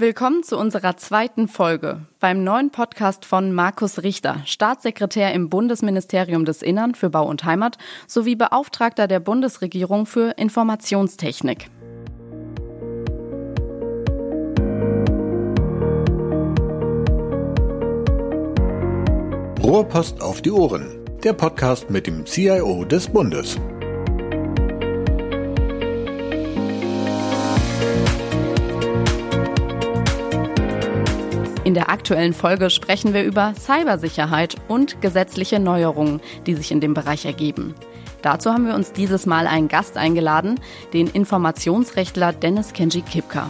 Willkommen zu unserer zweiten Folge beim neuen Podcast von Markus Richter, Staatssekretär im Bundesministerium des Innern für Bau und Heimat sowie Beauftragter der Bundesregierung für Informationstechnik. Rohrpost auf die Ohren, der Podcast mit dem CIO des Bundes. Der aktuellen Folge sprechen wir über Cybersicherheit und gesetzliche Neuerungen, die sich in dem Bereich ergeben. Dazu haben wir uns dieses Mal einen Gast eingeladen, den Informationsrechtler Dennis Kenji Kipka.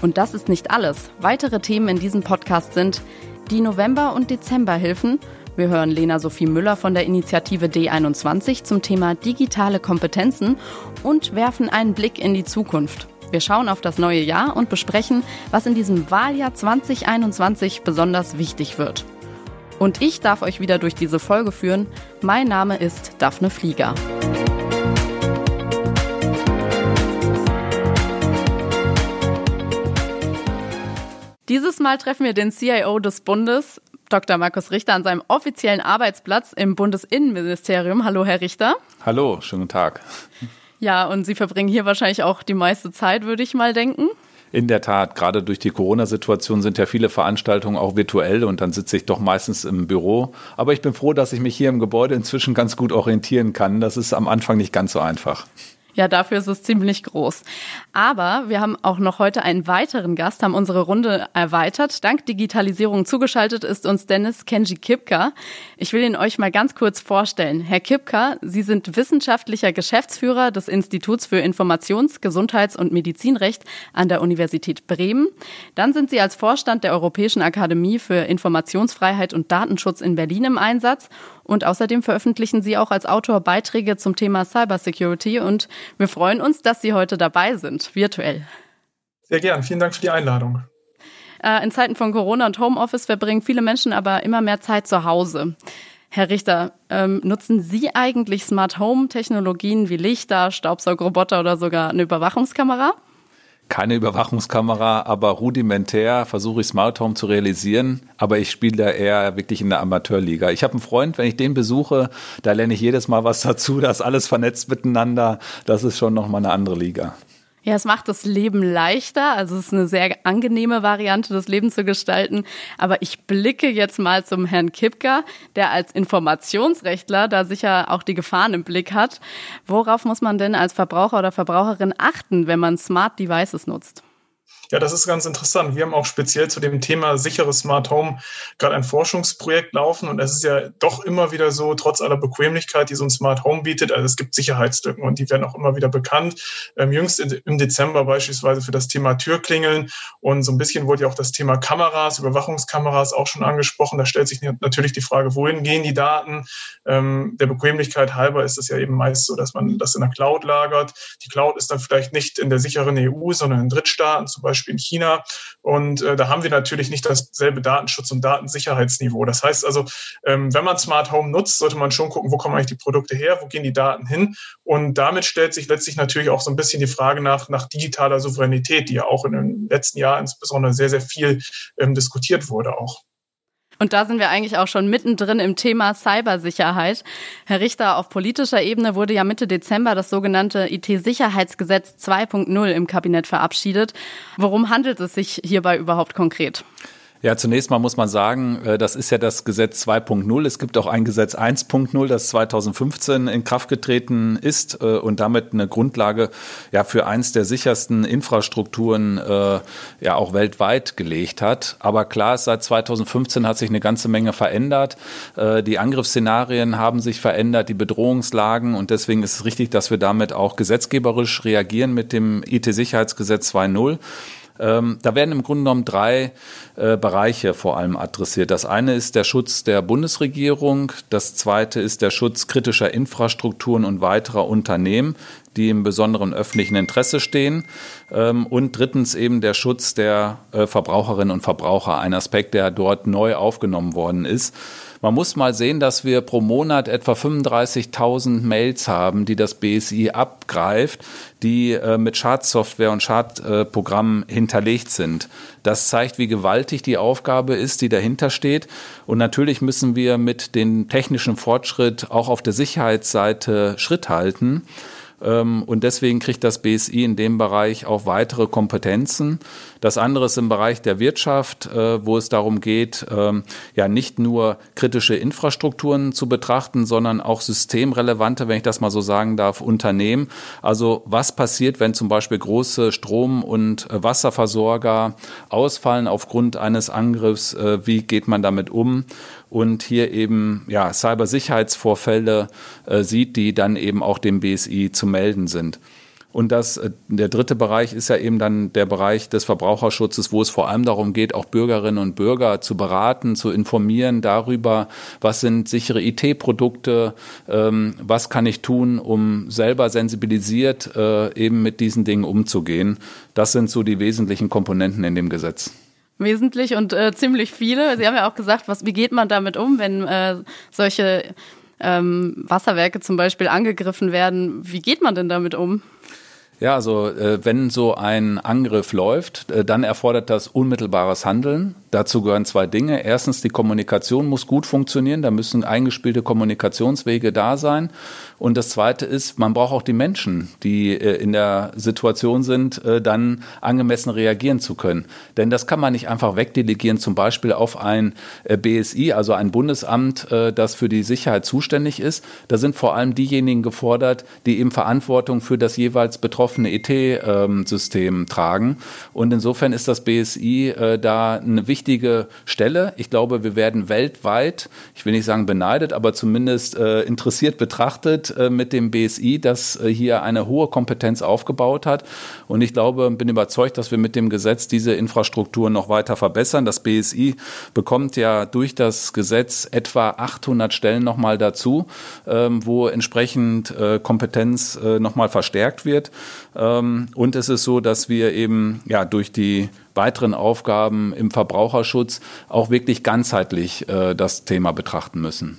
Und das ist nicht alles. Weitere Themen in diesem Podcast sind die November- und Dezemberhilfen. Wir hören Lena Sophie Müller von der Initiative D21 zum Thema digitale Kompetenzen und werfen einen Blick in die Zukunft. Wir schauen auf das neue Jahr und besprechen, was in diesem Wahljahr 2021 besonders wichtig wird. Und ich darf euch wieder durch diese Folge führen. Mein Name ist Daphne Flieger. Dieses Mal treffen wir den CIO des Bundes, Dr. Markus Richter, an seinem offiziellen Arbeitsplatz im Bundesinnenministerium. Hallo, Herr Richter. Hallo, schönen Tag. Ja, und Sie verbringen hier wahrscheinlich auch die meiste Zeit, würde ich mal denken. In der Tat, gerade durch die Corona-Situation sind ja viele Veranstaltungen auch virtuell und dann sitze ich doch meistens im Büro. Aber ich bin froh, dass ich mich hier im Gebäude inzwischen ganz gut orientieren kann. Das ist am Anfang nicht ganz so einfach. Ja, dafür ist es ziemlich groß. Aber wir haben auch noch heute einen weiteren Gast, haben unsere Runde erweitert. Dank Digitalisierung zugeschaltet ist uns Dennis Kenji Kipka. Ich will ihn euch mal ganz kurz vorstellen. Herr Kipka, Sie sind wissenschaftlicher Geschäftsführer des Instituts für Informations-, Gesundheits- und Medizinrecht an der Universität Bremen. Dann sind Sie als Vorstand der Europäischen Akademie für Informationsfreiheit und Datenschutz in Berlin im Einsatz und außerdem veröffentlichen Sie auch als Autor Beiträge zum Thema Cybersecurity und wir freuen uns, dass Sie heute dabei sind, virtuell. Sehr gern. Vielen Dank für die Einladung. Äh, in Zeiten von Corona und Homeoffice verbringen viele Menschen aber immer mehr Zeit zu Hause. Herr Richter, ähm, nutzen Sie eigentlich Smart Home Technologien wie Lichter, Staubsaugroboter oder sogar eine Überwachungskamera? Keine Überwachungskamera, aber rudimentär versuche ich Smart Home zu realisieren. Aber ich spiele da eher wirklich in der Amateurliga. Ich habe einen Freund, wenn ich den besuche, da lerne ich jedes Mal was dazu. Da ist alles vernetzt miteinander. Das ist schon nochmal eine andere Liga. Ja, es macht das Leben leichter. Also es ist eine sehr angenehme Variante, das Leben zu gestalten. Aber ich blicke jetzt mal zum Herrn Kipka, der als Informationsrechtler da sicher auch die Gefahren im Blick hat. Worauf muss man denn als Verbraucher oder Verbraucherin achten, wenn man Smart Devices nutzt? Ja, das ist ganz interessant. Wir haben auch speziell zu dem Thema sicheres Smart Home gerade ein Forschungsprojekt laufen und es ist ja doch immer wieder so, trotz aller Bequemlichkeit, die so ein Smart Home bietet, also es gibt Sicherheitslücken und die werden auch immer wieder bekannt. Ähm, jüngst im Dezember beispielsweise für das Thema Türklingeln und so ein bisschen wurde ja auch das Thema Kameras, Überwachungskameras auch schon angesprochen. Da stellt sich natürlich die Frage, wohin gehen die Daten? Ähm, der Bequemlichkeit halber ist es ja eben meist so, dass man das in der Cloud lagert. Die Cloud ist dann vielleicht nicht in der sicheren EU, sondern in Drittstaaten, zum Beispiel Beispiel in China. Und äh, da haben wir natürlich nicht dasselbe Datenschutz- und Datensicherheitsniveau. Das heißt also, ähm, wenn man Smart Home nutzt, sollte man schon gucken, wo kommen eigentlich die Produkte her, wo gehen die Daten hin. Und damit stellt sich letztlich natürlich auch so ein bisschen die Frage nach, nach digitaler Souveränität, die ja auch in den letzten Jahren insbesondere sehr, sehr viel ähm, diskutiert wurde auch. Und da sind wir eigentlich auch schon mittendrin im Thema Cybersicherheit. Herr Richter, auf politischer Ebene wurde ja Mitte Dezember das sogenannte IT-Sicherheitsgesetz 2.0 im Kabinett verabschiedet. Worum handelt es sich hierbei überhaupt konkret? Ja, zunächst mal muss man sagen, äh, das ist ja das Gesetz 2.0. Es gibt auch ein Gesetz 1.0, das 2015 in Kraft getreten ist äh, und damit eine Grundlage ja für eins der sichersten Infrastrukturen äh, ja auch weltweit gelegt hat. Aber klar ist, seit 2015 hat sich eine ganze Menge verändert. Die Angriffsszenarien haben sich verändert, die Bedrohungslagen und deswegen ist es richtig, dass wir damit auch gesetzgeberisch reagieren mit dem IT-Sicherheitsgesetz 2.0. Ähm, da werden im Grunde genommen drei äh, Bereiche vor allem adressiert. Das eine ist der Schutz der Bundesregierung, das zweite ist der Schutz kritischer Infrastrukturen und weiterer Unternehmen, die im besonderen öffentlichen Interesse stehen. Ähm, und drittens eben der Schutz der äh, Verbraucherinnen und Verbraucher, ein Aspekt, der dort neu aufgenommen worden ist. Man muss mal sehen, dass wir pro Monat etwa 35.000 Mails haben, die das BSI abgreift, die äh, mit Schadsoftware und Schadprogrammen äh, hinterlegt sind. Das zeigt, wie gewaltig die Aufgabe ist, die dahinter steht. Und natürlich müssen wir mit dem technischen Fortschritt auch auf der Sicherheitsseite Schritt halten. Ähm, und deswegen kriegt das BSI in dem Bereich auch weitere Kompetenzen. Das andere ist im Bereich der Wirtschaft, äh, wo es darum geht, ähm, ja nicht nur kritische Infrastrukturen zu betrachten, sondern auch systemrelevante, wenn ich das mal so sagen darf, Unternehmen. Also was passiert, wenn zum Beispiel große Strom- und äh, Wasserversorger ausfallen aufgrund eines Angriffs? Äh, wie geht man damit um? Und hier eben ja, Cybersicherheitsvorfälle äh, sieht, die dann eben auch dem BSI zu melden sind. Und das, äh, der dritte Bereich ist ja eben dann der Bereich des Verbraucherschutzes, wo es vor allem darum geht, auch Bürgerinnen und Bürger zu beraten, zu informieren darüber, was sind sichere IT-Produkte, ähm, was kann ich tun, um selber sensibilisiert äh, eben mit diesen Dingen umzugehen. Das sind so die wesentlichen Komponenten in dem Gesetz wesentlich und äh, ziemlich viele. Sie haben ja auch gesagt, was, wie geht man damit um, wenn äh, solche ähm, Wasserwerke zum Beispiel angegriffen werden? Wie geht man denn damit um? Ja, also äh, wenn so ein Angriff läuft, äh, dann erfordert das unmittelbares Handeln. Dazu gehören zwei Dinge. Erstens, die Kommunikation muss gut funktionieren. Da müssen eingespielte Kommunikationswege da sein. Und das Zweite ist, man braucht auch die Menschen, die äh, in der Situation sind, äh, dann angemessen reagieren zu können. Denn das kann man nicht einfach wegdelegieren, zum Beispiel auf ein äh, BSI, also ein Bundesamt, das für die Sicherheit zuständig ist. Da sind vor allem diejenigen gefordert, die eben Verantwortung für das jeweils betroffene ET-System ähm, tragen. Und insofern ist das BSI da eine wichtige Stelle. Ich glaube, wir werden weltweit, ich will nicht sagen beneidet, aber zumindest interessiert betrachtet äh, mit dem BSI, das äh, hier eine hohe Kompetenz aufgebaut hat. Und ich glaube, bin überzeugt, dass wir mit dem Gesetz diese Infrastruktur noch weiter verbessern. Das BSI bekommt ja durch das Gesetz etwa 800 Stellen nochmal dazu, ähm, wo entsprechend äh, Kompetenz nochmal verstärkt wird. Ähm, und es ist so, dass wir eben ja durch die weiteren Aufgaben im Verbraucherschutz auch wirklich ganzheitlich äh, das Thema betrachten müssen.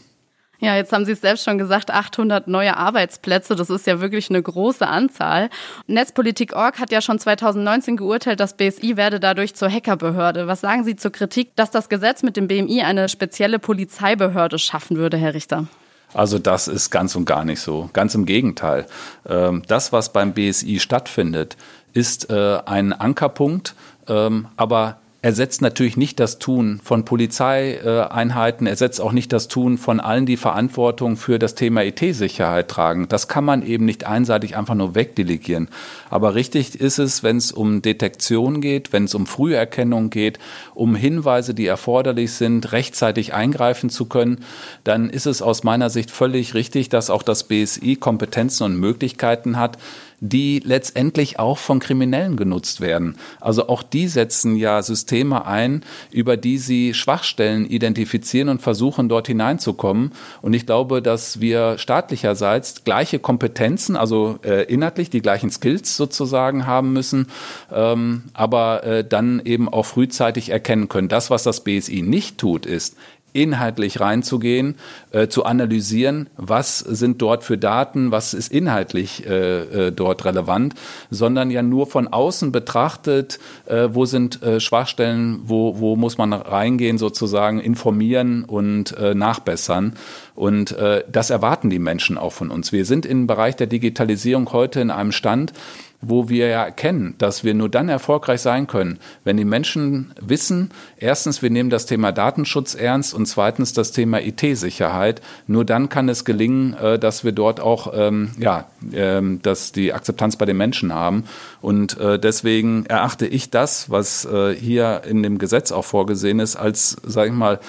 Ja, jetzt haben Sie es selbst schon gesagt, 800 neue Arbeitsplätze, das ist ja wirklich eine große Anzahl. Netzpolitik.org hat ja schon 2019 geurteilt, das BSI werde dadurch zur Hackerbehörde. Was sagen Sie zur Kritik, dass das Gesetz mit dem BMI eine spezielle Polizeibehörde schaffen würde, Herr Richter? Also das ist ganz und gar nicht so. Ganz im Gegenteil. Ähm, das, was beim BSI stattfindet, ist äh, ein Ankerpunkt, ähm, aber ersetzt natürlich nicht das Tun von Polizeieinheiten, ersetzt auch nicht das Tun von allen, die Verantwortung für das Thema IT-Sicherheit tragen. Das kann man eben nicht einseitig einfach nur wegdelegieren. Aber richtig ist es, wenn es um Detektion geht, wenn es um Früherkennung geht, um Hinweise, die erforderlich sind, rechtzeitig eingreifen zu können, dann ist es aus meiner Sicht völlig richtig, dass auch das BSI Kompetenzen und Möglichkeiten hat, die letztendlich auch von Kriminellen genutzt werden. Also auch die setzen ja Systeme ein, über die sie Schwachstellen identifizieren und versuchen, dort hineinzukommen. Und ich glaube, dass wir staatlicherseits gleiche Kompetenzen, also äh, inhaltlich die gleichen Skills sozusagen haben müssen, ähm, aber äh, dann eben auch frühzeitig erkennen können. Das, was das BSI nicht tut, ist, inhaltlich reinzugehen, äh, zu analysieren, was sind dort für Daten, was ist inhaltlich äh, äh, dort relevant, sondern ja nur von außen betrachtet, äh, wo sind äh, Schwachstellen, wo, wo muss man reingehen, sozusagen informieren und nachbessern. Und das erwarten die Menschen auch von uns. Wir sind im Bereich der Digitalisierung heute in einem Stand, wo wir ja erkennen, dass wir nur dann erfolgreich sein können, wenn die Menschen wissen, erstens, wir nehmen das Thema Datenschutz ernst und zweitens das Thema IT-Sicherheit. Nur dann kann es gelingen, äh, dass wir dort auch, ähm, ja, ähm, dass die Akzeptanz bei den Menschen haben. Und äh, deswegen erachte ich das, was äh, hier in dem Gesetz auch vorgesehen ist, als, sage ich mal,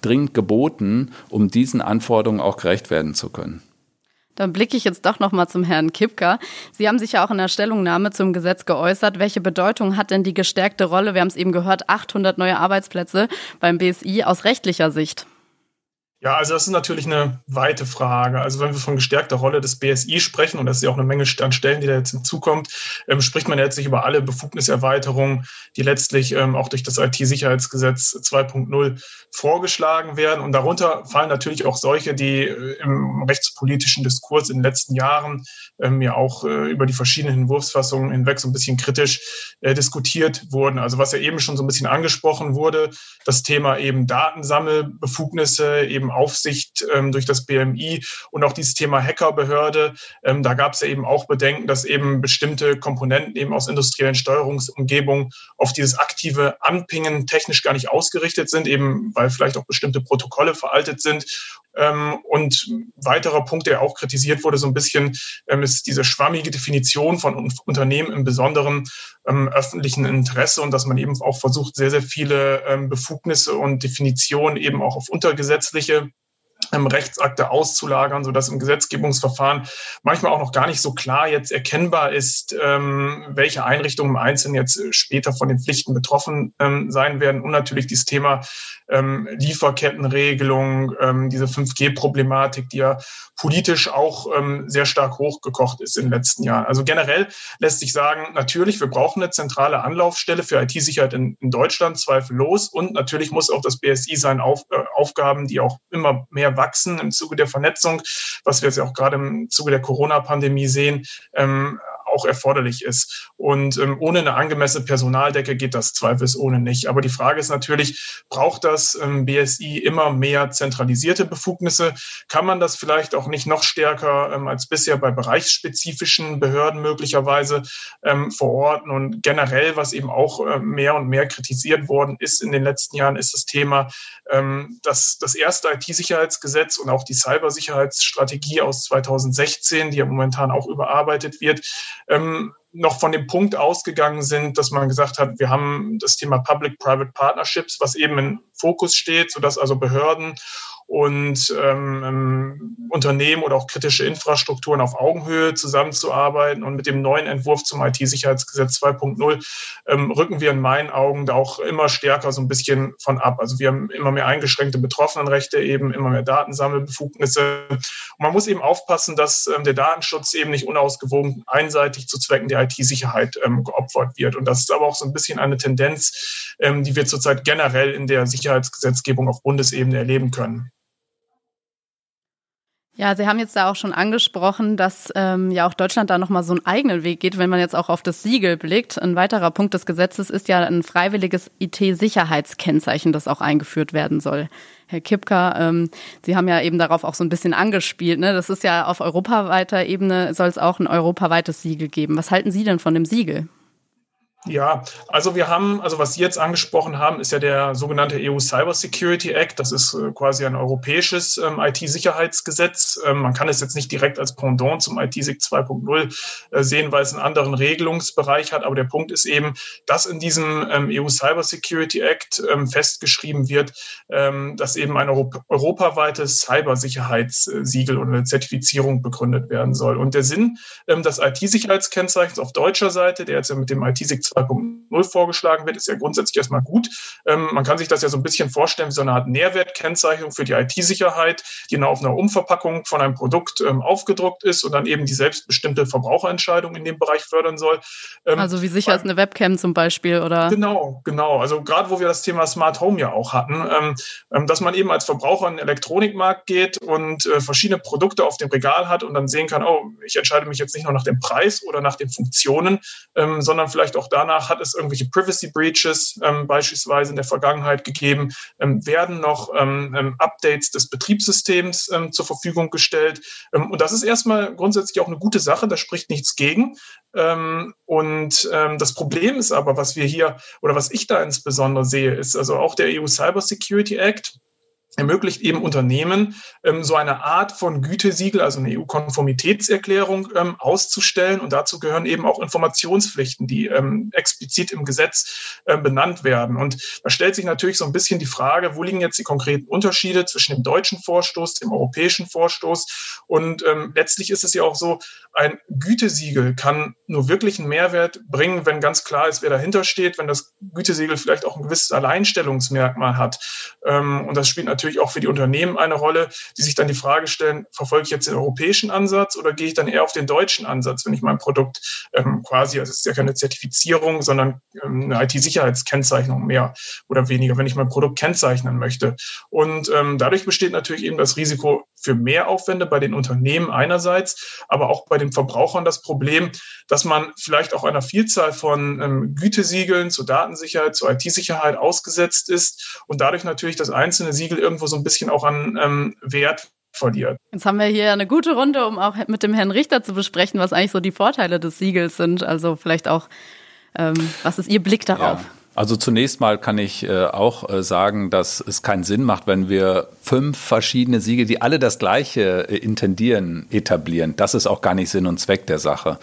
dringend geboten, um diesen Anforderungen auch gerecht werden zu können. Dann blicke ich jetzt doch noch mal zum Herrn Kipka. Sie haben sich ja auch in der Stellungnahme zum Gesetz geäußert. Welche Bedeutung hat denn die gestärkte Rolle, wir haben es eben gehört, 800 neue Arbeitsplätze beim BSI aus rechtlicher Sicht? Ja, also das ist natürlich eine weite Frage. Also wenn wir von gestärkter Rolle des BSI sprechen, und das ist ja auch eine Menge an Stellen, die da jetzt hinzukommt, ähm, spricht man ja letztlich über alle Befugniserweiterungen, die letztlich ähm, auch durch das IT-Sicherheitsgesetz 2.0 vorgeschlagen werden. Und darunter fallen natürlich auch solche, die äh, im rechtspolitischen Diskurs in den letzten Jahren ähm, ja auch äh, über die verschiedenen Entwurfsfassungen hinweg so ein bisschen kritisch äh, diskutiert wurden. Also was ja eben schon so ein bisschen angesprochen wurde, das Thema eben Datensammelbefugnisse, eben Aufsicht ähm, durch das BMI und auch dieses Thema Hackerbehörde. Ähm, da gab es ja eben auch Bedenken, dass eben bestimmte Komponenten eben aus industriellen Steuerungsumgebungen auf dieses aktive Anpingen technisch gar nicht ausgerichtet sind, eben weil vielleicht auch bestimmte Protokolle veraltet sind. Ähm, und weiterer Punkt, der auch kritisiert wurde, so ein bisschen, ist diese schwammige Definition von Unternehmen im besonderen ähm, öffentlichen Interesse und dass man eben auch versucht, sehr, sehr viele ähm, Befugnisse und Definitionen eben auch auf untergesetzliche Rechtsakte auszulagern, so dass im Gesetzgebungsverfahren manchmal auch noch gar nicht so klar jetzt erkennbar ist, ähm, welche Einrichtungen im Einzelnen jetzt später von den Pflichten betroffen ähm, sein werden. Und natürlich dieses Thema ähm, Lieferkettenregelung, ähm, diese 5G-Problematik, die ja politisch auch ähm, sehr stark hochgekocht ist in den letzten Jahren. Also generell lässt sich sagen, natürlich, wir brauchen eine zentrale Anlaufstelle für IT-Sicherheit in, in, Deutschland, zweifellos. Und natürlich muss auch das BSI seine Auf, äh, Aufgaben, die auch immer mehr wachsen im Zuge der Vernetzung, was wir jetzt auch gerade im Zuge der Corona-Pandemie sehen, ähm, auch erforderlich ist. Und ähm, ohne eine angemessene Personaldecke geht das zweifelsohne nicht. Aber die Frage ist natürlich, braucht das ähm, BSI immer mehr zentralisierte Befugnisse? Kann man das vielleicht auch nicht noch stärker ähm, als bisher bei bereichsspezifischen Behörden möglicherweise ähm, verorten? Und generell, was eben auch äh, mehr und mehr kritisiert worden ist in den letzten Jahren, ist das Thema, ähm, dass das erste IT-Sicherheitsgesetz und auch die Cybersicherheitsstrategie aus 2016, die ja momentan auch überarbeitet wird, ähm, noch von dem Punkt ausgegangen sind, dass man gesagt hat, wir haben das Thema Public-Private Partnerships, was eben im Fokus steht, sodass also Behörden und ähm, Unternehmen oder auch kritische Infrastrukturen auf Augenhöhe zusammenzuarbeiten. Und mit dem neuen Entwurf zum IT-Sicherheitsgesetz 2.0 ähm, rücken wir in meinen Augen da auch immer stärker so ein bisschen von ab. Also wir haben immer mehr eingeschränkte Betroffenenrechte, eben immer mehr Datensammelbefugnisse. Und man muss eben aufpassen, dass ähm, der Datenschutz eben nicht unausgewogen einseitig zu Zwecken der IT-Sicherheit ähm, geopfert wird. Und das ist aber auch so ein bisschen eine Tendenz, ähm, die wir zurzeit generell in der Sicherheitsgesetzgebung auf Bundesebene erleben können. Ja, Sie haben jetzt da auch schon angesprochen, dass ähm, ja auch Deutschland da nochmal so einen eigenen Weg geht, wenn man jetzt auch auf das Siegel blickt. Ein weiterer Punkt des Gesetzes ist ja ein freiwilliges IT-Sicherheitskennzeichen, das auch eingeführt werden soll. Herr Kipka, ähm, Sie haben ja eben darauf auch so ein bisschen angespielt. Ne? Das ist ja auf europaweiter Ebene, soll es auch ein europaweites Siegel geben. Was halten Sie denn von dem Siegel? Ja, also wir haben, also was Sie jetzt angesprochen haben, ist ja der sogenannte EU Cyber Security Act. Das ist äh, quasi ein europäisches ähm, IT-Sicherheitsgesetz. Ähm, man kann es jetzt nicht direkt als Pendant zum IT-SIG 2.0 äh, sehen, weil es einen anderen Regelungsbereich hat. Aber der Punkt ist eben, dass in diesem ähm, EU Cyber Security Act ähm, festgeschrieben wird, ähm, dass eben ein Europ europaweites Cybersicherheitssiegel oder eine Zertifizierung begründet werden soll. Und der Sinn ähm, des IT-Sicherheitskennzeichens auf deutscher Seite, der jetzt ja mit dem IT-SIG 2.0 vorgeschlagen wird, ist ja grundsätzlich erstmal gut. Ähm, man kann sich das ja so ein bisschen vorstellen wie so eine Art Nährwertkennzeichnung für die IT-Sicherheit, die dann auf einer Umverpackung von einem Produkt ähm, aufgedruckt ist und dann eben die selbstbestimmte Verbraucherentscheidung in dem Bereich fördern soll. Ähm, also wie sicher ist eine Webcam zum Beispiel, oder? Genau, genau. Also gerade wo wir das Thema Smart Home ja auch hatten, ähm, ähm, dass man eben als Verbraucher in den Elektronikmarkt geht und äh, verschiedene Produkte auf dem Regal hat und dann sehen kann, oh, ich entscheide mich jetzt nicht nur nach dem Preis oder nach den Funktionen, ähm, sondern vielleicht auch da danach hat es irgendwelche Privacy Breaches ähm, beispielsweise in der Vergangenheit gegeben, ähm, werden noch ähm, ähm Updates des Betriebssystems ähm, zur Verfügung gestellt. Und das ist erstmal grundsätzlich auch eine gute Sache, da spricht nichts gegen. und das Problem ist aber, was wir hier oder was ich da insbesondere sehe, ist also auch der EU Cyber Security Act ermöglicht eben Unternehmen, ähm, so eine Art von Gütesiegel, also eine EU-Konformitätserklärung ähm, auszustellen. Und dazu gehören eben auch Informationspflichten, die ähm, explizit im Gesetz äh, benannt werden. Und da stellt sich natürlich so ein bisschen die Frage, wo liegen jetzt die konkreten Unterschiede zwischen dem deutschen Vorstoß, dem europäischen Vorstoß? Und letztlich ist es ja auch so, ein Gütesiegel kann nur wirklich einen Mehrwert bringen, wenn ganz klar ist, wer dahinter steht, wenn das Gütesiegel vielleicht auch ein gewisses Alleinstellungsmerkmal hat. Und das spielt natürlich natürlich auch für die Unternehmen eine Rolle, die sich dann die Frage stellen, verfolge ich jetzt den europäischen Ansatz oder gehe ich dann eher auf den deutschen Ansatz, wenn ich mein Produkt ähm, quasi, also es ist ja keine Zertifizierung, sondern ähm, eine IT-Sicherheitskennzeichnung mehr oder weniger, wenn ich mein Produkt kennzeichnen möchte. Und ähm, dadurch besteht natürlich eben das Risiko für Mehraufwände bei den Unternehmen einerseits, aber auch bei den Verbrauchern das Problem, dass man vielleicht auch einer Vielzahl von ähm, Gütesiegeln zur Datensicherheit, zur IT-Sicherheit ausgesetzt ist und dadurch natürlich das einzelne Siegel irgendwo so ein bisschen auch an ähm, Wert verliert. Jetzt haben wir hier eine gute Runde, um auch mit dem Herrn Richter zu besprechen, was eigentlich so die Vorteile des Siegels sind. Also vielleicht auch, ähm, was ist Ihr Blick darauf? Ja. Also zunächst mal kann ich äh, auch äh, sagen, dass es keinen Sinn macht, wenn wir fünf verschiedene Siegel, die alle das gleiche äh, intendieren, etablieren. Das ist auch gar nicht Sinn und Zweck der Sache.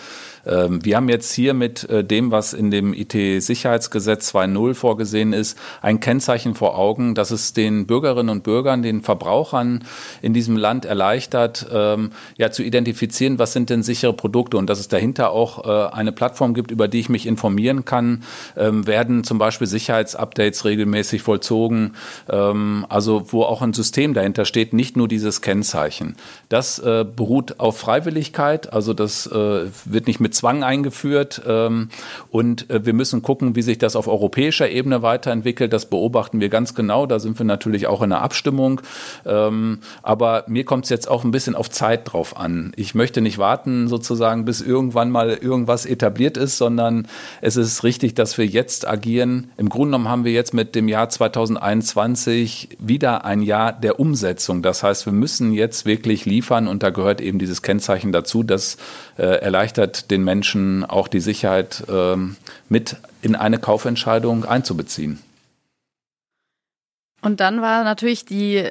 Ähm, wir haben jetzt hier mit äh, dem, was in dem IT-Sicherheitsgesetz 2.0 vorgesehen ist, ein Kennzeichen vor Augen, dass es den Bürgerinnen und Bürgern, den Verbrauchern in diesem Land erleichtert, ähm, ja, zu identifizieren, was sind denn sichere Produkte und dass es dahinter auch äh, eine Plattform gibt, über die ich mich informieren kann, ähm, werden zum Beispiel Sicherheitsupdates regelmäßig vollzogen, also wo auch ein System dahinter steht, nicht nur dieses Kennzeichen. Das äh, beruht auf Freiwilligkeit, also das wird nicht mit Zwang eingeführt. Ähm, und äh, wir müssen gucken, wie sich das auf europäischer Ebene weiterentwickelt. Das beobachten wir ganz genau. Da sind wir natürlich auch in der Abstimmung. Ähm, aber mir kommt es jetzt auch ein bisschen auf Zeit drauf an. Ich möchte nicht warten, sozusagen, bis irgendwann mal irgendwas etabliert ist, sondern es ist richtig, dass wir jetzt agieren. Im Grunde genommen haben wir jetzt mit dem Jahr 2021 wieder ein Jahr der Umsetzung. Das heißt, wir müssen jetzt wirklich liefern und da gehört eben dieses Kennzeichen dazu. Das äh, erleichtert den Menschen auch die Sicherheit ähm, mit in eine Kaufentscheidung einzubeziehen. Und dann war natürlich die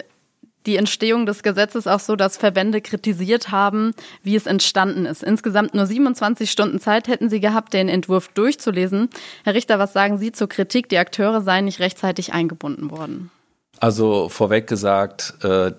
die Entstehung des Gesetzes auch so, dass Verbände kritisiert haben, wie es entstanden ist. Insgesamt nur 27 Stunden Zeit hätten sie gehabt, den Entwurf durchzulesen. Herr Richter, was sagen Sie zur Kritik, die Akteure seien nicht rechtzeitig eingebunden worden? Also vorweg gesagt, äh,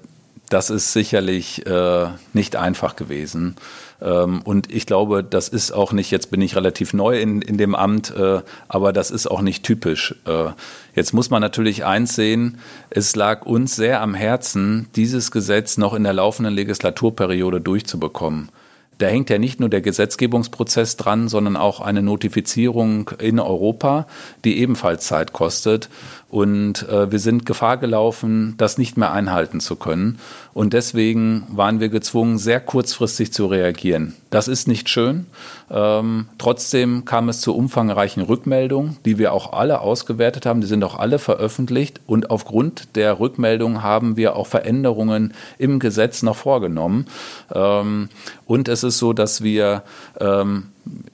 das ist sicherlich äh, nicht einfach gewesen. Ähm, und ich glaube, das ist auch nicht, jetzt bin ich relativ neu in, in dem Amt, äh, aber das ist auch nicht typisch. Äh, jetzt muss man natürlich eins sehen, es lag uns sehr am Herzen, dieses Gesetz noch in der laufenden Legislaturperiode durchzubekommen. Da hängt ja nicht nur der Gesetzgebungsprozess dran, sondern auch eine Notifizierung in Europa, die ebenfalls Zeit kostet. Und äh, wir sind Gefahr gelaufen, das nicht mehr einhalten zu können. Und deswegen waren wir gezwungen, sehr kurzfristig zu reagieren. Das ist nicht schön. Ähm, trotzdem kam es zu umfangreichen Rückmeldungen, die wir auch alle ausgewertet haben. Die sind auch alle veröffentlicht. Und aufgrund der Rückmeldungen haben wir auch Veränderungen im Gesetz noch vorgenommen. Ähm, und es ist so, dass wir ähm,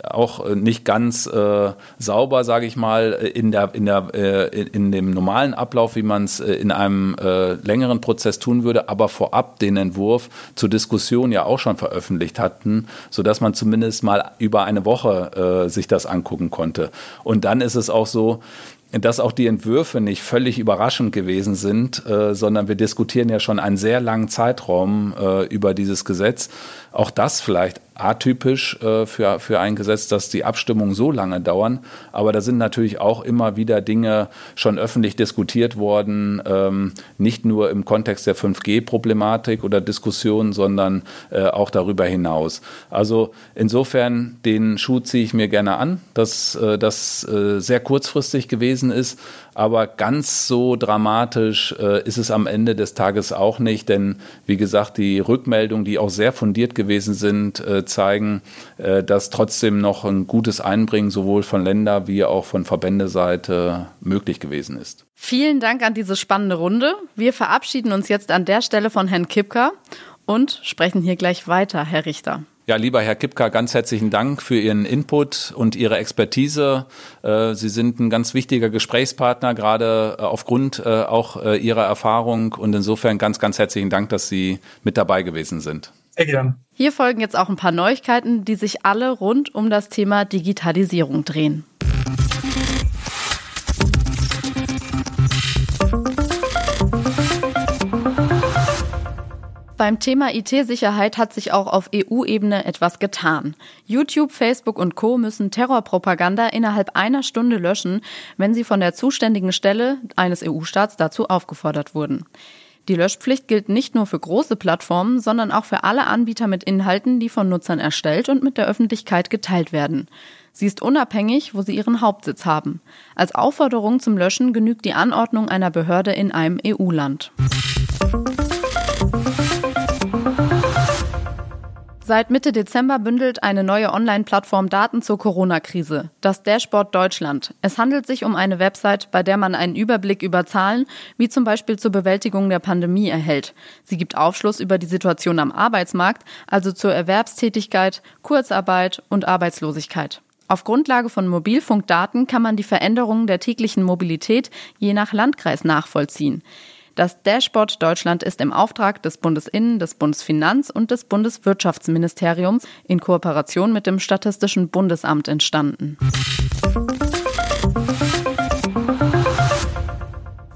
auch nicht ganz äh, sauber, sage ich mal, in, der, in, der, äh, in dem normalen Ablauf, wie man es äh, in einem äh, längeren Prozess tun würde, aber vorab den Entwurf zur Diskussion ja auch schon veröffentlicht hatten, sodass man zumindest mal über eine Woche sich das angucken konnte. Und dann ist es auch so, dass auch die Entwürfe nicht völlig überraschend gewesen sind, äh, sondern wir diskutieren ja schon einen sehr langen Zeitraum äh, über dieses Gesetz. Auch das vielleicht atypisch äh, für, für ein Gesetz, dass die Abstimmungen so lange dauern. Aber da sind natürlich auch immer wieder Dinge schon öffentlich diskutiert worden, ähm, nicht nur im Kontext der 5G-Problematik oder Diskussion, sondern äh, auch darüber hinaus. Also insofern, den Schuh ziehe ich mir gerne an, dass äh, das äh, sehr kurzfristig gewesen ist. Aber ganz so dramatisch äh, ist es am Ende des Tages auch nicht, denn wie gesagt, die Rückmeldungen, die auch sehr fundiert gewesen sind, äh, zeigen, äh, dass trotzdem noch ein gutes Einbringen sowohl von Länder wie auch von Verbändeseite möglich gewesen ist. Vielen Dank an diese spannende Runde. Wir verabschieden uns jetzt an der Stelle von Herrn Kipka und sprechen hier gleich weiter, Herr Richter. Ja, lieber Herr Kipka, ganz herzlichen Dank für Ihren Input und Ihre Expertise. Äh, Sie sind ein ganz wichtiger Gesprächspartner, gerade äh, aufgrund äh, auch Ihrer Erfahrung. Und insofern ganz, ganz herzlichen Dank, dass Sie mit dabei gewesen sind. Sehr gern. Hier folgen jetzt auch ein paar Neuigkeiten, die sich alle rund um das Thema Digitalisierung drehen. Beim Thema IT-Sicherheit hat sich auch auf EU-Ebene etwas getan. YouTube, Facebook und Co müssen Terrorpropaganda innerhalb einer Stunde löschen, wenn sie von der zuständigen Stelle eines EU-Staats dazu aufgefordert wurden. Die Löschpflicht gilt nicht nur für große Plattformen, sondern auch für alle Anbieter mit Inhalten, die von Nutzern erstellt und mit der Öffentlichkeit geteilt werden. Sie ist unabhängig, wo sie ihren Hauptsitz haben. Als Aufforderung zum Löschen genügt die Anordnung einer Behörde in einem EU-Land. Seit Mitte Dezember bündelt eine neue Online-Plattform Daten zur Corona-Krise, das Dashboard Deutschland. Es handelt sich um eine Website, bei der man einen Überblick über Zahlen, wie zum Beispiel zur Bewältigung der Pandemie, erhält. Sie gibt Aufschluss über die Situation am Arbeitsmarkt, also zur Erwerbstätigkeit, Kurzarbeit und Arbeitslosigkeit. Auf Grundlage von Mobilfunkdaten kann man die Veränderungen der täglichen Mobilität je nach Landkreis nachvollziehen. Das Dashboard Deutschland ist im Auftrag des Bundesinnen, des Bundesfinanz- und des Bundeswirtschaftsministeriums in Kooperation mit dem Statistischen Bundesamt entstanden.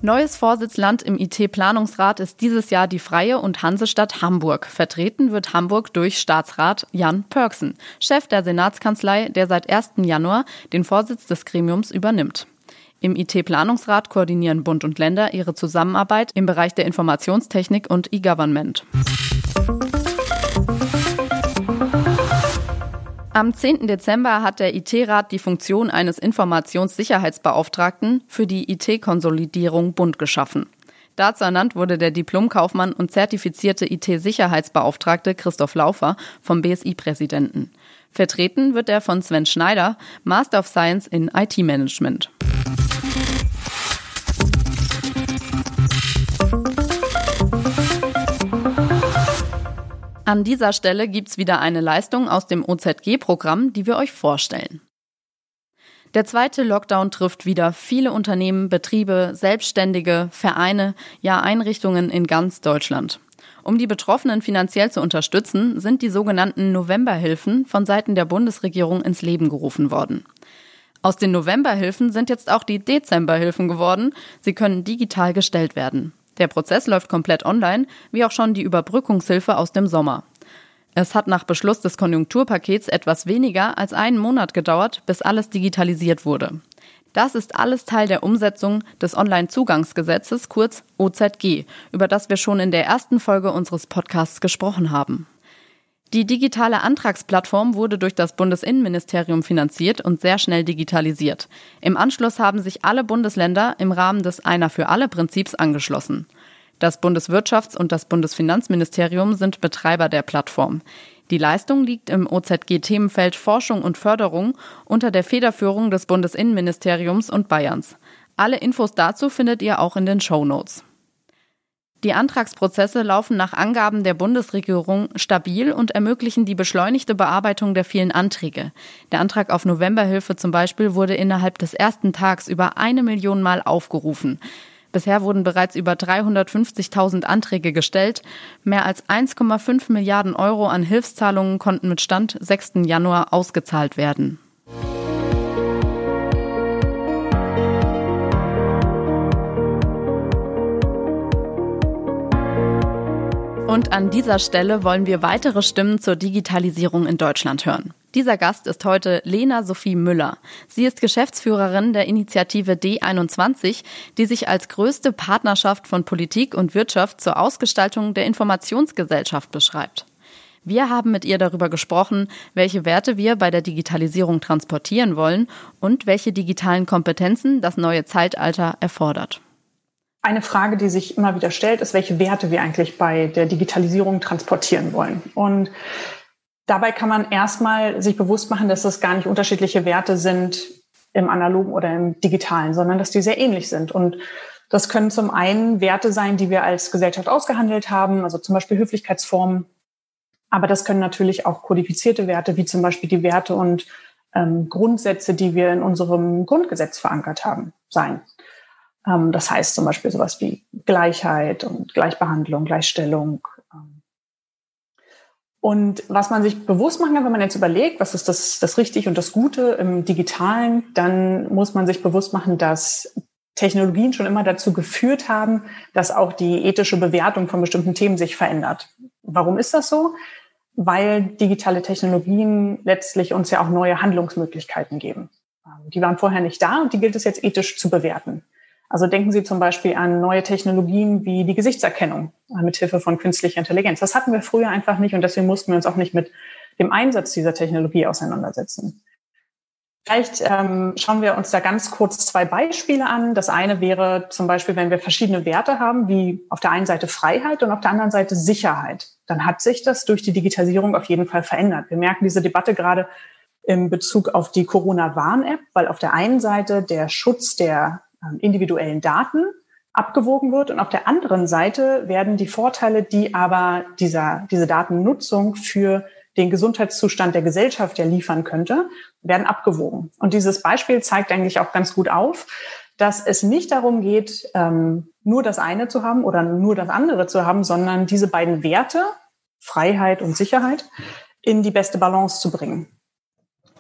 Neues Vorsitzland im IT-Planungsrat ist dieses Jahr die Freie und Hansestadt Hamburg. Vertreten wird Hamburg durch Staatsrat Jan Pörksen, Chef der Senatskanzlei, der seit 1. Januar den Vorsitz des Gremiums übernimmt. Im IT-Planungsrat koordinieren Bund und Länder ihre Zusammenarbeit im Bereich der Informationstechnik und E-Government. Am 10. Dezember hat der IT-Rat die Funktion eines Informationssicherheitsbeauftragten für die IT-Konsolidierung Bund geschaffen. Dazu ernannt wurde der Diplomkaufmann und zertifizierte IT-Sicherheitsbeauftragte Christoph Laufer vom BSI-Präsidenten. Vertreten wird er von Sven Schneider, Master of Science in IT-Management. An dieser Stelle gibt's wieder eine Leistung aus dem OZG-Programm, die wir euch vorstellen. Der zweite Lockdown trifft wieder viele Unternehmen, Betriebe, Selbstständige, Vereine, ja Einrichtungen in ganz Deutschland. Um die Betroffenen finanziell zu unterstützen, sind die sogenannten Novemberhilfen von Seiten der Bundesregierung ins Leben gerufen worden. Aus den Novemberhilfen sind jetzt auch die Dezemberhilfen geworden. Sie können digital gestellt werden. Der Prozess läuft komplett online, wie auch schon die Überbrückungshilfe aus dem Sommer. Es hat nach Beschluss des Konjunkturpakets etwas weniger als einen Monat gedauert, bis alles digitalisiert wurde. Das ist alles Teil der Umsetzung des Onlinezugangsgesetzes, kurz OZG, über das wir schon in der ersten Folge unseres Podcasts gesprochen haben. Die digitale Antragsplattform wurde durch das Bundesinnenministerium finanziert und sehr schnell digitalisiert. Im Anschluss haben sich alle Bundesländer im Rahmen des Einer für alle Prinzips angeschlossen. Das Bundeswirtschafts- und das Bundesfinanzministerium sind Betreiber der Plattform. Die Leistung liegt im OZG-Themenfeld Forschung und Förderung unter der Federführung des Bundesinnenministeriums und Bayerns. Alle Infos dazu findet ihr auch in den Show Notes. Die Antragsprozesse laufen nach Angaben der Bundesregierung stabil und ermöglichen die beschleunigte Bearbeitung der vielen Anträge. Der Antrag auf Novemberhilfe zum Beispiel wurde innerhalb des ersten Tags über eine Million Mal aufgerufen. Bisher wurden bereits über 350.000 Anträge gestellt. Mehr als 1,5 Milliarden Euro an Hilfszahlungen konnten mit Stand 6. Januar ausgezahlt werden. Und an dieser Stelle wollen wir weitere Stimmen zur Digitalisierung in Deutschland hören. Dieser Gast ist heute Lena Sophie Müller. Sie ist Geschäftsführerin der Initiative D21, die sich als größte Partnerschaft von Politik und Wirtschaft zur Ausgestaltung der Informationsgesellschaft beschreibt. Wir haben mit ihr darüber gesprochen, welche Werte wir bei der Digitalisierung transportieren wollen und welche digitalen Kompetenzen das neue Zeitalter erfordert. Eine Frage, die sich immer wieder stellt, ist, welche Werte wir eigentlich bei der Digitalisierung transportieren wollen. Und dabei kann man erstmal sich bewusst machen, dass es gar nicht unterschiedliche Werte sind im analogen oder im digitalen, sondern dass die sehr ähnlich sind. Und das können zum einen Werte sein, die wir als Gesellschaft ausgehandelt haben, also zum Beispiel Höflichkeitsformen. Aber das können natürlich auch kodifizierte Werte, wie zum Beispiel die Werte und ähm, Grundsätze, die wir in unserem Grundgesetz verankert haben, sein. Ähm, das heißt zum Beispiel sowas wie Gleichheit und Gleichbehandlung, Gleichstellung. Ähm. Und was man sich bewusst machen kann, wenn man jetzt überlegt, was ist das, das Richtig und das Gute im Digitalen, dann muss man sich bewusst machen, dass Technologien schon immer dazu geführt haben, dass auch die ethische Bewertung von bestimmten Themen sich verändert. Warum ist das so? Weil digitale Technologien letztlich uns ja auch neue Handlungsmöglichkeiten geben. Ähm, die waren vorher nicht da und die gilt es jetzt ethisch zu bewerten. Also denken Sie zum Beispiel an neue Technologien wie die Gesichtserkennung äh, mit Hilfe von künstlicher Intelligenz. Das hatten wir früher einfach nicht und deswegen mussten wir uns auch nicht mit dem Einsatz dieser Technologie auseinandersetzen. Vielleicht ähm, schauen wir uns da ganz kurz zwei Beispiele an. Das eine wäre zum Beispiel, wenn wir verschiedene Werte haben, wie auf der einen Seite Freiheit und auf der anderen Seite Sicherheit, dann hat sich das durch die Digitalisierung auf jeden Fall verändert. Wir merken diese Debatte gerade im Bezug auf die Corona-Warn-App, weil auf der einen Seite der Schutz der individuellen Daten abgewogen wird und auf der anderen Seite werden die Vorteile, die aber dieser, diese Datennutzung für den Gesundheitszustand der Gesellschaft ja liefern könnte, werden abgewogen. Und dieses Beispiel zeigt eigentlich auch ganz gut auf, dass es nicht darum geht, ähm, nur das eine zu haben oder nur das andere zu haben, sondern diese beiden Werte, Freiheit und Sicherheit, in die beste Balance zu bringen.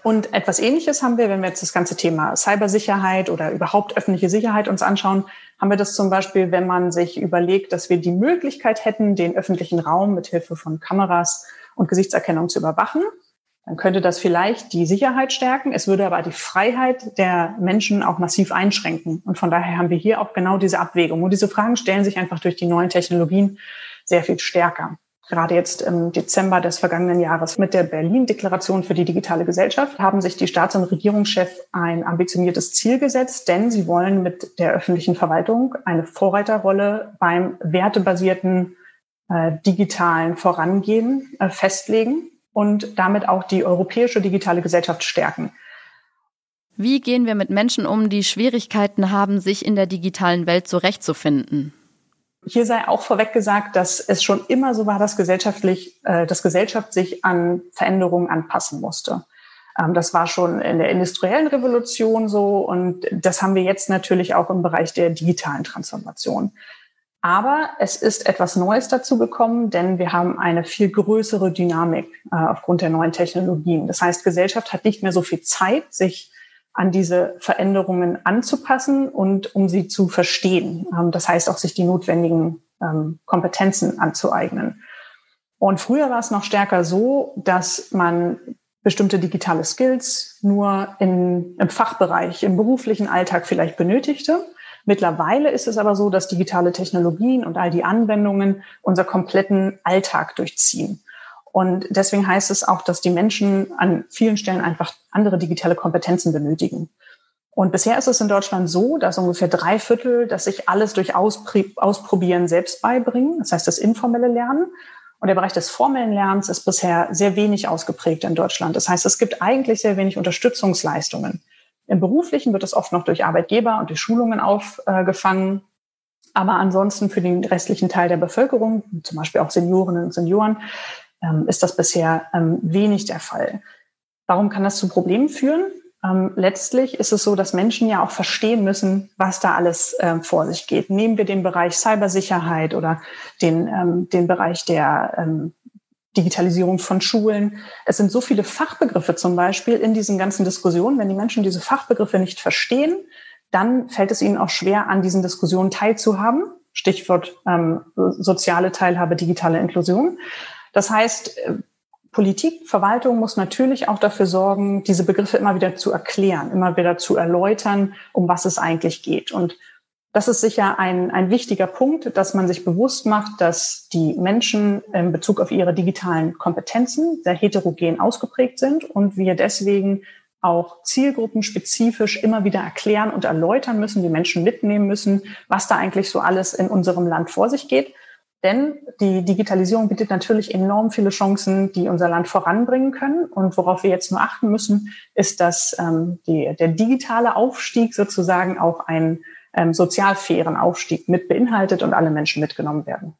Und etwas Ähnliches haben wir, wenn wir jetzt das ganze Thema Cybersicherheit oder überhaupt öffentliche Sicherheit uns anschauen, haben wir das zum Beispiel, wenn man sich überlegt, dass wir die Möglichkeit hätten, den öffentlichen Raum mit Hilfe von Kameras und Gesichtserkennung zu überwachen. Dann könnte das vielleicht die Sicherheit stärken. Es würde aber die Freiheit der Menschen auch massiv einschränken. Und von daher haben wir hier auch genau diese Abwägung. Und diese Fragen stellen sich einfach durch die neuen Technologien sehr viel stärker gerade jetzt im Dezember des vergangenen Jahres mit der Berlin-Deklaration für die digitale Gesellschaft haben sich die Staats- und Regierungschefs ein ambitioniertes Ziel gesetzt, denn sie wollen mit der öffentlichen Verwaltung eine Vorreiterrolle beim wertebasierten äh, digitalen Vorangehen äh, festlegen und damit auch die europäische digitale Gesellschaft stärken. Wie gehen wir mit Menschen um, die Schwierigkeiten haben, sich in der digitalen Welt zurechtzufinden? Hier sei auch vorweg gesagt, dass es schon immer so war, dass gesellschaftlich, äh, dass Gesellschaft sich an Veränderungen anpassen musste. Ähm, das war schon in der industriellen Revolution so und das haben wir jetzt natürlich auch im Bereich der digitalen Transformation. Aber es ist etwas Neues dazu gekommen, denn wir haben eine viel größere Dynamik äh, aufgrund der neuen Technologien. Das heißt, Gesellschaft hat nicht mehr so viel Zeit, sich an diese Veränderungen anzupassen und um sie zu verstehen. Ähm, das heißt auch, sich die notwendigen ähm, Kompetenzen anzueignen. Und früher war es noch stärker so, dass man bestimmte digitale Skills nur in, im Fachbereich, im beruflichen Alltag vielleicht benötigte. Mittlerweile ist es aber so, dass digitale Technologien und all die Anwendungen unser kompletten Alltag durchziehen. Und deswegen heißt es auch, dass die Menschen an vielen Stellen einfach andere digitale Kompetenzen benötigen. Und bisher ist es in Deutschland so, dass ungefähr drei Viertel, dass sich alles durch Ausprobieren selbst beibringen. Das heißt, das informelle Lernen. Und der Bereich des formellen Lernens ist bisher sehr wenig ausgeprägt in Deutschland. Das heißt, es gibt eigentlich sehr wenig Unterstützungsleistungen. Im Beruflichen wird es oft noch durch Arbeitgeber und durch Schulungen aufgefangen. Aber ansonsten für den restlichen Teil der Bevölkerung, zum Beispiel auch Seniorinnen und Senioren, ist das bisher ähm, wenig der Fall. Warum kann das zu Problemen führen? Ähm, letztlich ist es so, dass Menschen ja auch verstehen müssen, was da alles ähm, vor sich geht. Nehmen wir den Bereich Cybersicherheit oder den, ähm, den Bereich der ähm, Digitalisierung von Schulen. Es sind so viele Fachbegriffe zum Beispiel in diesen ganzen Diskussionen. Wenn die Menschen diese Fachbegriffe nicht verstehen, dann fällt es ihnen auch schwer, an diesen Diskussionen teilzuhaben. Stichwort ähm, soziale Teilhabe, digitale Inklusion. Das heißt, äh, Politik, Verwaltung muss natürlich auch dafür sorgen, diese Begriffe immer wieder zu erklären, immer wieder zu erläutern, um was es eigentlich geht. Und das ist sicher ein, ein wichtiger Punkt, dass man sich bewusst macht, dass die Menschen in Bezug auf ihre digitalen Kompetenzen sehr heterogen ausgeprägt sind und wir deswegen auch zielgruppenspezifisch immer wieder erklären und erläutern müssen, die Menschen mitnehmen müssen, was da eigentlich so alles in unserem Land vor sich geht. Denn die Digitalisierung bietet natürlich enorm viele Chancen, die unser Land voranbringen können. Und worauf wir jetzt nur achten müssen, ist, dass ähm, die, der digitale Aufstieg sozusagen auch einen ähm, sozial fairen Aufstieg mit beinhaltet und alle Menschen mitgenommen werden.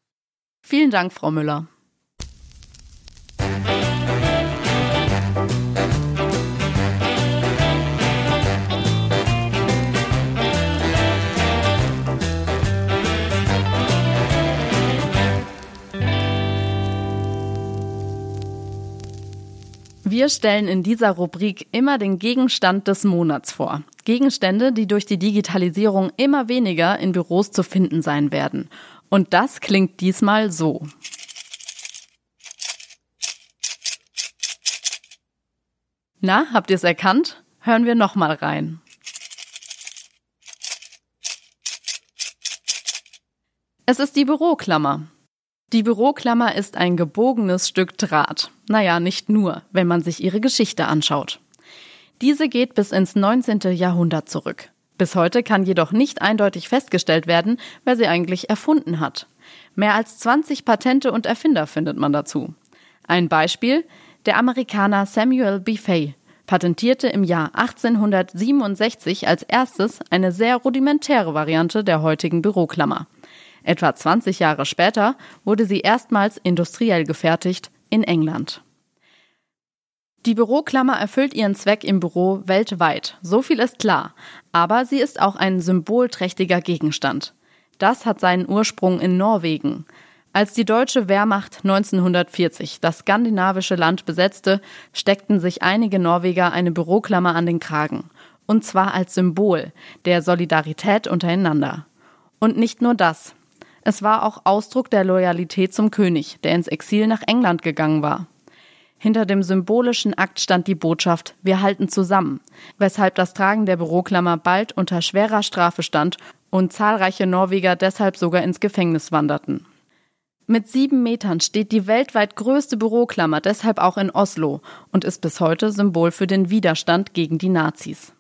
Vielen Dank, Frau Müller. Wir stellen in dieser Rubrik immer den Gegenstand des Monats vor. Gegenstände, die durch die Digitalisierung immer weniger in Büros zu finden sein werden. Und das klingt diesmal so. Na, habt ihr es erkannt? Hören wir nochmal rein. Es ist die Büroklammer. Die Büroklammer ist ein gebogenes Stück Draht. Naja, nicht nur, wenn man sich ihre Geschichte anschaut. Diese geht bis ins 19. Jahrhundert zurück. Bis heute kann jedoch nicht eindeutig festgestellt werden, wer sie eigentlich erfunden hat. Mehr als 20 Patente und Erfinder findet man dazu. Ein Beispiel, der Amerikaner Samuel B. Fay patentierte im Jahr 1867 als erstes eine sehr rudimentäre Variante der heutigen Büroklammer. Etwa 20 Jahre später wurde sie erstmals industriell gefertigt in England. Die Büroklammer erfüllt ihren Zweck im Büro weltweit, so viel ist klar, aber sie ist auch ein symbolträchtiger Gegenstand. Das hat seinen Ursprung in Norwegen. Als die deutsche Wehrmacht 1940 das skandinavische Land besetzte, steckten sich einige Norweger eine Büroklammer an den Kragen. Und zwar als Symbol der Solidarität untereinander. Und nicht nur das. Es war auch Ausdruck der Loyalität zum König, der ins Exil nach England gegangen war. Hinter dem symbolischen Akt stand die Botschaft Wir halten zusammen, weshalb das Tragen der Büroklammer bald unter schwerer Strafe stand und zahlreiche Norweger deshalb sogar ins Gefängnis wanderten. Mit sieben Metern steht die weltweit größte Büroklammer deshalb auch in Oslo und ist bis heute Symbol für den Widerstand gegen die Nazis.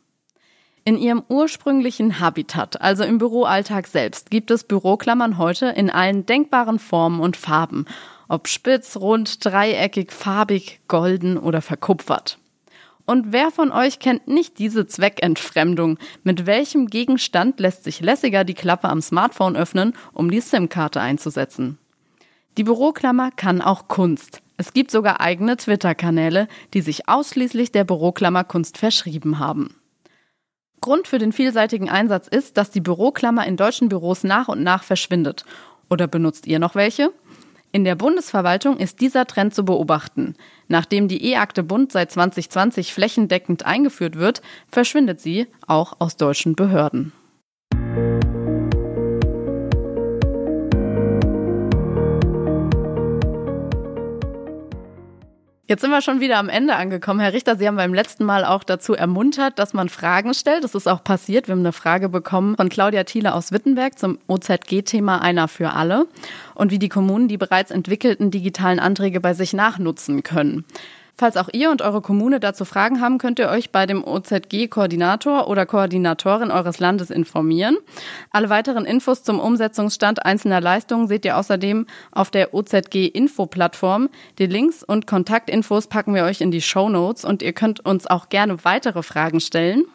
In ihrem ursprünglichen Habitat, also im Büroalltag selbst, gibt es Büroklammern heute in allen denkbaren Formen und Farben, ob spitz, rund, dreieckig, farbig, golden oder verkupfert. Und wer von euch kennt nicht diese Zweckentfremdung? Mit welchem Gegenstand lässt sich lässiger die Klappe am Smartphone öffnen, um die SIM-Karte einzusetzen? Die Büroklammer kann auch Kunst. Es gibt sogar eigene Twitter-Kanäle, die sich ausschließlich der Büroklammerkunst verschrieben haben. Grund für den vielseitigen Einsatz ist, dass die Büroklammer in deutschen Büros nach und nach verschwindet. Oder benutzt ihr noch welche? In der Bundesverwaltung ist dieser Trend zu beobachten. Nachdem die E-Akte Bund seit 2020 flächendeckend eingeführt wird, verschwindet sie auch aus deutschen Behörden. Jetzt sind wir schon wieder am Ende angekommen. Herr Richter, Sie haben beim letzten Mal auch dazu ermuntert, dass man Fragen stellt. Das ist auch passiert. Wir haben eine Frage bekommen von Claudia Thiele aus Wittenberg zum OZG-Thema Einer für alle und wie die Kommunen die bereits entwickelten digitalen Anträge bei sich nachnutzen können. Falls auch ihr und eure Kommune dazu Fragen haben, könnt ihr euch bei dem OZG-Koordinator oder Koordinatorin eures Landes informieren. Alle weiteren Infos zum Umsetzungsstand einzelner Leistungen seht ihr außerdem auf der OZG-Info-Plattform. Die Links und Kontaktinfos packen wir euch in die Show Notes und ihr könnt uns auch gerne weitere Fragen stellen.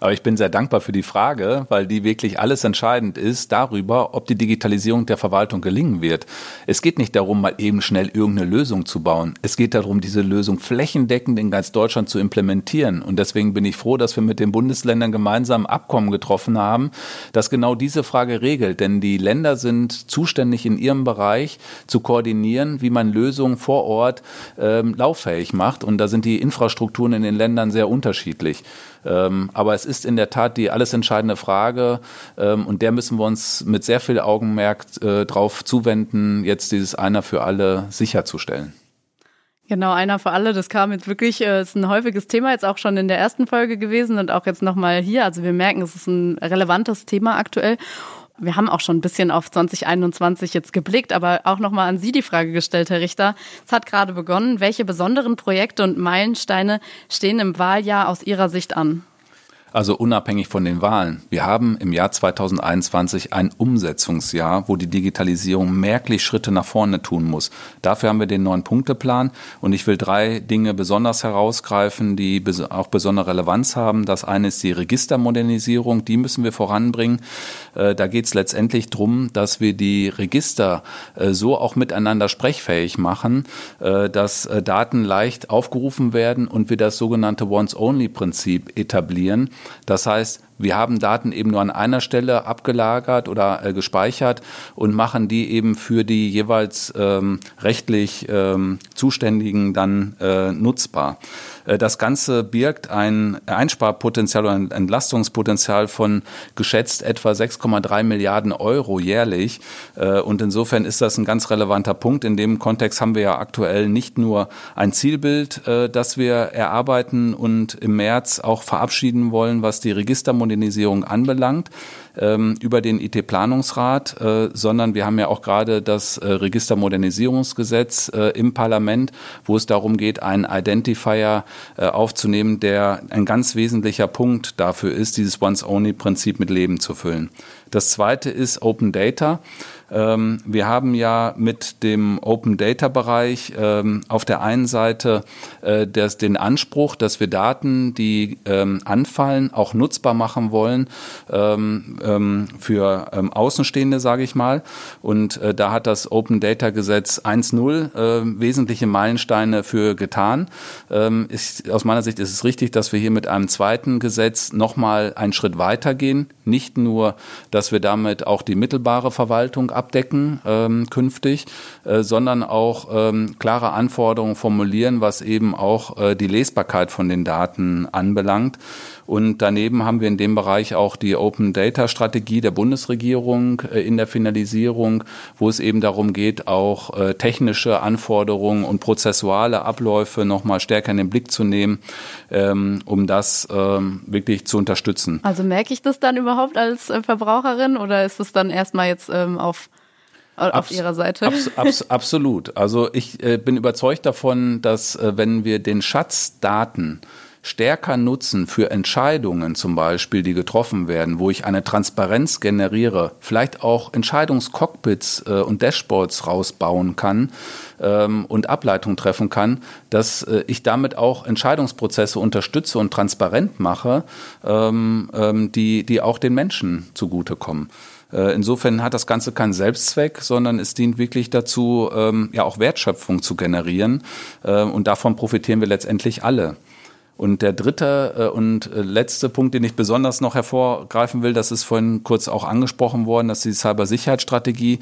Aber ich bin sehr dankbar für die Frage, weil die wirklich alles entscheidend ist darüber, ob die Digitalisierung der Verwaltung gelingen wird. Es geht nicht darum, mal eben schnell irgendeine Lösung zu bauen. Es geht darum, diese Lösung flächendeckend in ganz Deutschland zu implementieren. Und deswegen bin ich froh, dass wir mit den Bundesländern gemeinsam Abkommen getroffen haben, das genau diese Frage regelt. Denn die Länder sind zuständig in ihrem Bereich zu koordinieren, wie man Lösungen vor Ort ähm, lauffähig macht. Und da sind die Infrastrukturen in den Ländern sehr unterschiedlich. Ähm, aber es ist in der Tat die alles entscheidende Frage ähm, und der müssen wir uns mit sehr viel Augenmerk äh, drauf zuwenden, jetzt dieses einer für alle sicherzustellen. Genau, einer für alle, das kam jetzt wirklich, äh, ist ein häufiges Thema, jetzt auch schon in der ersten Folge gewesen und auch jetzt nochmal hier. Also wir merken, es ist ein relevantes Thema aktuell. Wir haben auch schon ein bisschen auf 2021 jetzt geblickt, aber auch nochmal an Sie die Frage gestellt, Herr Richter. Es hat gerade begonnen. Welche besonderen Projekte und Meilensteine stehen im Wahljahr aus Ihrer Sicht an? Also unabhängig von den Wahlen. Wir haben im Jahr 2021 ein Umsetzungsjahr, wo die Digitalisierung merklich Schritte nach vorne tun muss. Dafür haben wir den neuen Punkteplan und ich will drei Dinge besonders herausgreifen, die auch besondere Relevanz haben. Das eine ist die Registermodernisierung, die müssen wir voranbringen. Äh, da geht es letztendlich darum, dass wir die Register äh, so auch miteinander sprechfähig machen, äh, dass Daten leicht aufgerufen werden und wir das sogenannte Once-Only-Prinzip etablieren. Das heißt, wir haben Daten eben nur an einer Stelle abgelagert oder äh, gespeichert und machen die eben für die jeweils ähm, rechtlich ähm, Zuständigen dann äh, nutzbar. Äh, das Ganze birgt ein Einsparpotenzial oder ein Entlastungspotenzial von geschätzt etwa 6,3 Milliarden Euro jährlich. Äh, und insofern ist das ein ganz relevanter Punkt. In dem Kontext haben wir ja aktuell nicht nur ein Zielbild, äh, das wir erarbeiten und im März auch verabschieden wollen, was die Registermodelle Registermodernisierung anbelangt ähm, über den IT-Planungsrat, äh, sondern wir haben ja auch gerade das äh, Registermodernisierungsgesetz äh, im Parlament, wo es darum geht, einen Identifier aufzunehmen, der ein ganz wesentlicher Punkt dafür ist, dieses Once-Only-Prinzip mit Leben zu füllen. Das zweite ist Open Data. Ähm, wir haben ja mit dem Open Data Bereich ähm, auf der einen Seite äh, das, den Anspruch, dass wir Daten, die ähm, anfallen, auch nutzbar machen wollen für Außenstehende, sage ich mal. Und äh, da hat das Open Data Gesetz 1.0 äh, wesentliche Meilensteine für getan. Ist, aus meiner Sicht ist es richtig, dass wir hier mit einem zweiten Gesetz nochmal einen Schritt weitergehen. Nicht nur, dass wir damit auch die mittelbare Verwaltung abdecken ähm, künftig, äh, sondern auch ähm, klare Anforderungen formulieren, was eben auch äh, die Lesbarkeit von den Daten anbelangt. Und daneben haben wir in dem Bereich auch die Open Data Strategie der Bundesregierung äh, in der Finalisierung, wo es eben darum geht, auch äh, technische Anforderungen und prozessuale Abläufe nochmal stärker in den Blick zu nehmen, ähm, um das ähm, wirklich zu unterstützen. Also merke ich das dann überhaupt als äh, Verbraucherin oder ist es dann erstmal jetzt ähm, auf auf Ihrer Seite. Abs abs absolut. Also ich äh, bin überzeugt davon, dass äh, wenn wir den Schatz Daten stärker nutzen für Entscheidungen zum Beispiel, die getroffen werden, wo ich eine Transparenz generiere, vielleicht auch Entscheidungscockpits äh, und Dashboards rausbauen kann ähm, und Ableitung treffen kann, dass äh, ich damit auch Entscheidungsprozesse unterstütze und transparent mache, ähm, ähm, die, die auch den Menschen zugutekommen. Äh, insofern hat das Ganze keinen Selbstzweck, sondern es dient wirklich dazu, ähm, ja auch Wertschöpfung zu generieren. Äh, und davon profitieren wir letztendlich alle. Und der dritte äh, und äh, letzte Punkt, den ich besonders noch hervorgreifen will, das ist vorhin kurz auch angesprochen worden, dass die Cybersicherheitsstrategie,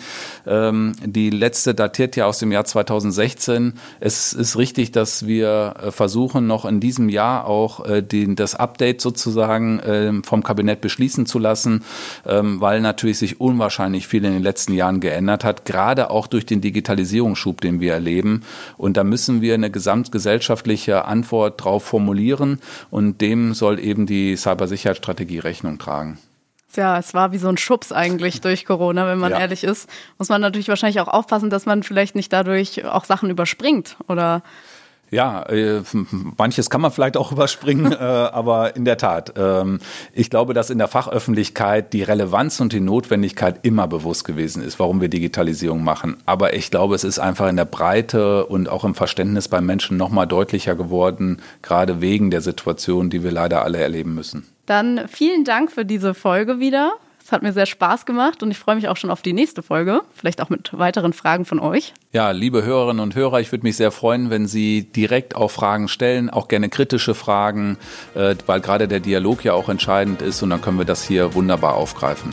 ähm, die letzte datiert ja aus dem Jahr 2016. Es ist richtig, dass wir äh, versuchen, noch in diesem Jahr auch das Update sozusagen ähm, vom Kabinett beschließen zu lassen, ähm, weil natürlich sich unwahrscheinlich viel in den letzten Jahren geändert hat, gerade auch durch den Digitalisierungsschub, den wir erleben. Und da müssen wir eine gesamtgesellschaftliche Antwort drauf formulieren regulieren und dem soll eben die Cybersicherheitsstrategie Rechnung tragen. Ja, es war wie so ein Schubs eigentlich durch Corona, wenn man ja. ehrlich ist. Muss man natürlich wahrscheinlich auch aufpassen, dass man vielleicht nicht dadurch auch Sachen überspringt oder ja, äh, manches kann man vielleicht auch überspringen, äh, aber in der Tat, ähm, ich glaube, dass in der Fachöffentlichkeit die Relevanz und die Notwendigkeit immer bewusst gewesen ist, warum wir Digitalisierung machen. Aber ich glaube, es ist einfach in der Breite und auch im Verständnis beim Menschen nochmal deutlicher geworden, gerade wegen der Situation, die wir leider alle erleben müssen. Dann vielen Dank für diese Folge wieder. Es hat mir sehr Spaß gemacht und ich freue mich auch schon auf die nächste Folge, vielleicht auch mit weiteren Fragen von euch. Ja, liebe Hörerinnen und Hörer, ich würde mich sehr freuen, wenn Sie direkt auch Fragen stellen, auch gerne kritische Fragen, äh, weil gerade der Dialog ja auch entscheidend ist und dann können wir das hier wunderbar aufgreifen.